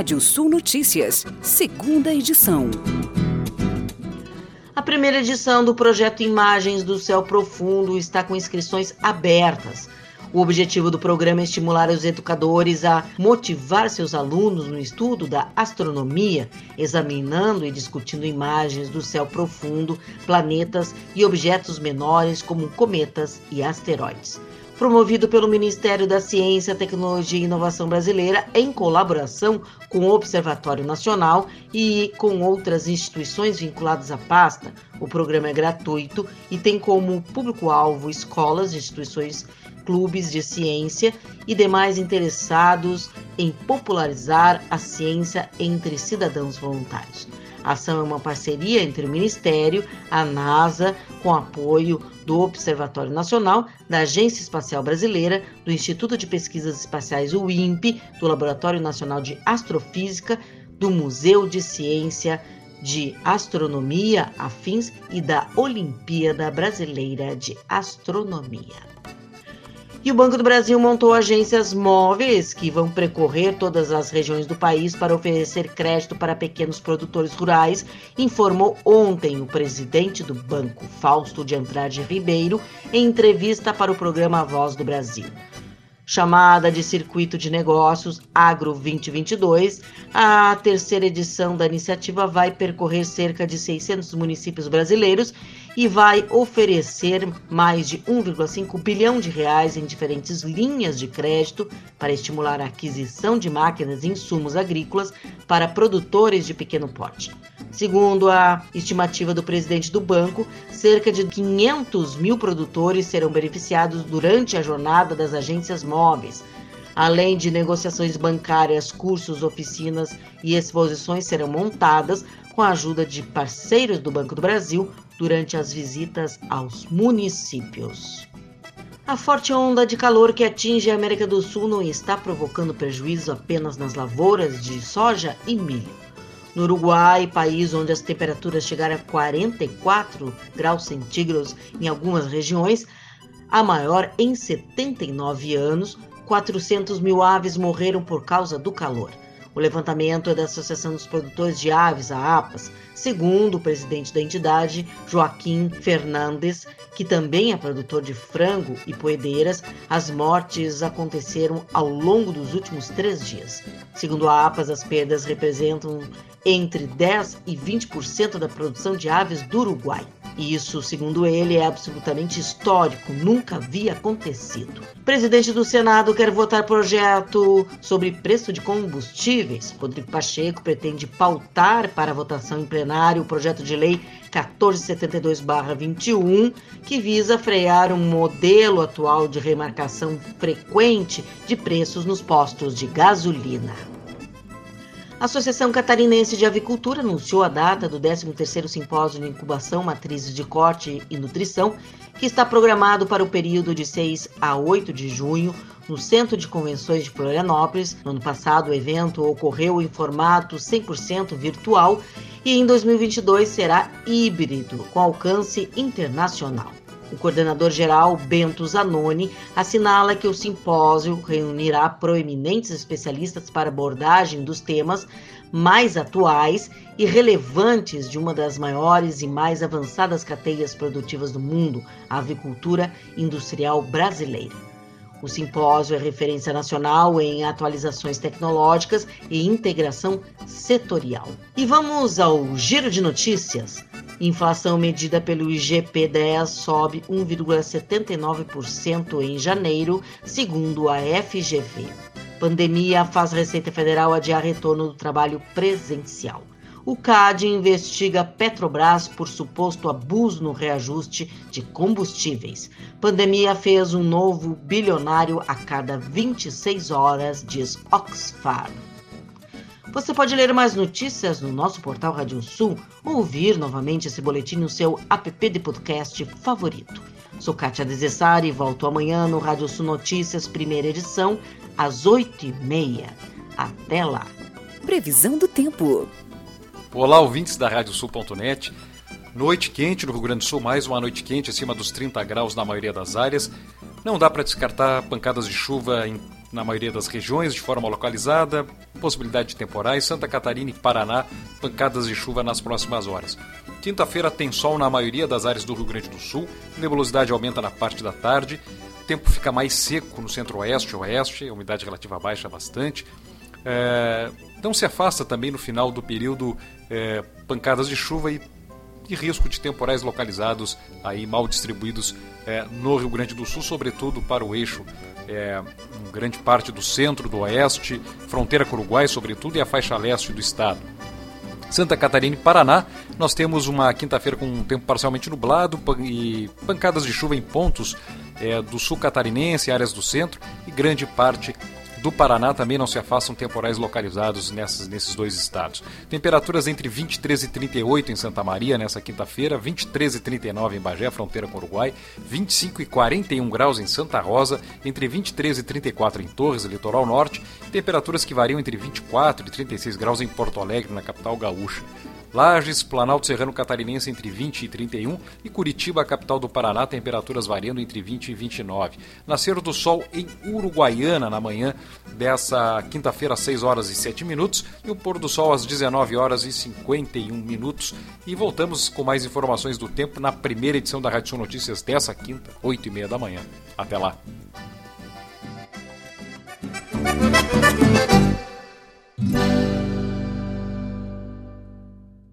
Rádio Sul Notícias, segunda edição. A primeira edição do projeto Imagens do Céu Profundo está com inscrições abertas. O objetivo do programa é estimular os educadores a motivar seus alunos no estudo da astronomia, examinando e discutindo imagens do céu profundo, planetas e objetos menores como cometas e asteroides promovido pelo Ministério da Ciência, Tecnologia e Inovação Brasileira, em colaboração com o Observatório Nacional e com outras instituições vinculadas à pasta. O programa é gratuito e tem como público-alvo escolas, instituições, clubes de ciência e demais interessados em popularizar a ciência entre cidadãos voluntários. A ação é uma parceria entre o Ministério, a NASA, com apoio do Observatório Nacional, da Agência Espacial Brasileira, do Instituto de Pesquisas Espaciais, o INPE, do Laboratório Nacional de Astrofísica, do Museu de Ciência de Astronomia Afins e da Olimpíada Brasileira de Astronomia. E o Banco do Brasil montou agências móveis que vão percorrer todas as regiões do país para oferecer crédito para pequenos produtores rurais, informou ontem o presidente do banco, Fausto de Andrade Ribeiro, em entrevista para o programa Voz do Brasil. Chamada de Circuito de Negócios Agro 2022, a terceira edição da iniciativa vai percorrer cerca de 600 municípios brasileiros e vai oferecer mais de 1,5 bilhão de reais em diferentes linhas de crédito para estimular a aquisição de máquinas e insumos agrícolas para produtores de pequeno porte. Segundo a estimativa do presidente do banco, cerca de 500 mil produtores serão beneficiados durante a jornada das agências móveis. Além de negociações bancárias, cursos, oficinas e exposições serão montadas com a ajuda de parceiros do Banco do Brasil durante as visitas aos municípios. A forte onda de calor que atinge a América do Sul não está provocando prejuízo apenas nas lavouras de soja e milho. No Uruguai, país onde as temperaturas chegaram a 44 graus centígrados em algumas regiões, a maior em 79 anos, 400 mil aves morreram por causa do calor. O levantamento é da Associação dos Produtores de Aves, a APAS, segundo o presidente da entidade, Joaquim Fernandes, que também é produtor de frango e poedeiras. As mortes aconteceram ao longo dos últimos três dias. Segundo a APAS, as perdas representam entre 10 e 20% da produção de aves do Uruguai. Isso, segundo ele, é absolutamente histórico, nunca havia acontecido. O presidente do Senado quer votar projeto sobre preço de combustíveis. Rodrigo Pacheco pretende pautar para votação em plenário o projeto de lei 1472-21, que visa frear um modelo atual de remarcação frequente de preços nos postos de gasolina. A Associação Catarinense de Avicultura anunciou a data do 13º Simpósio de Incubação, Matrizes de Corte e Nutrição, que está programado para o período de 6 a 8 de junho, no Centro de Convenções de Florianópolis. No ano passado, o evento ocorreu em formato 100% virtual e em 2022 será híbrido, com alcance internacional. O coordenador-geral Bento Zanoni assinala que o simpósio reunirá proeminentes especialistas para abordagem dos temas mais atuais e relevantes de uma das maiores e mais avançadas cadeias produtivas do mundo, a avicultura industrial brasileira. O simpósio é referência nacional em atualizações tecnológicas e integração setorial. E vamos ao giro de notícias. Inflação medida pelo IGP-10 sobe 1,79% em janeiro, segundo a FGV. Pandemia faz Receita Federal adiar retorno do trabalho presencial o CAD investiga Petrobras por suposto abuso no reajuste de combustíveis. Pandemia fez um novo bilionário a cada 26 horas, diz Oxfam. Você pode ler mais notícias no nosso portal Rádio Sul ou ouvir novamente esse boletim no seu app de podcast favorito. Sou Kátia Desessari e volto amanhã no Rádio Sul Notícias, primeira edição, às 8h30. Até lá. Previsão do tempo. Olá, ouvintes da Radiosul.net. Noite quente no Rio Grande do Sul, mais uma noite quente, acima dos 30 graus na maioria das áreas. Não dá para descartar pancadas de chuva em na maioria das regiões, de forma localizada, possibilidade de temporais, Santa Catarina e Paraná, pancadas de chuva nas próximas horas. Quinta-feira tem sol na maioria das áreas do Rio Grande do Sul, nebulosidade aumenta na parte da tarde, o tempo fica mais seco no centro-oeste e oeste, a umidade relativa baixa bastante. É, não se afasta também no final do período é, pancadas de chuva e, e, risco de temporais localizados aí mal distribuídos é, no Rio Grande do Sul, sobretudo para o eixo é, grande parte do centro, do oeste, fronteira com o Uruguai, sobretudo, e a faixa leste do estado. Santa Catarina e Paraná, nós temos uma quinta-feira com um tempo parcialmente nublado e pancadas de chuva em pontos é, do sul catarinense, áreas do centro e grande parte do Paraná também não se afastam temporais localizados nessas, nesses dois estados. Temperaturas entre 23 e 38 em Santa Maria nessa quinta-feira, 23 e 39 em Bagé, fronteira com o Uruguai, 25 e 41 graus em Santa Rosa, entre 23 e 34 em Torres, litoral norte, temperaturas que variam entre 24 e 36 graus em Porto Alegre, na capital gaúcha. Lages, Planalto Serrano Catarinense entre 20 e 31 e Curitiba, capital do Paraná, temperaturas variando entre 20 e 29. Nascer do sol em Uruguaiana na manhã dessa quinta-feira às 6 horas e 7 minutos e o pôr do sol às 19 horas e 51 minutos. E voltamos com mais informações do tempo na primeira edição da Rádio Notícias dessa quinta, 8 e meia da manhã. Até lá.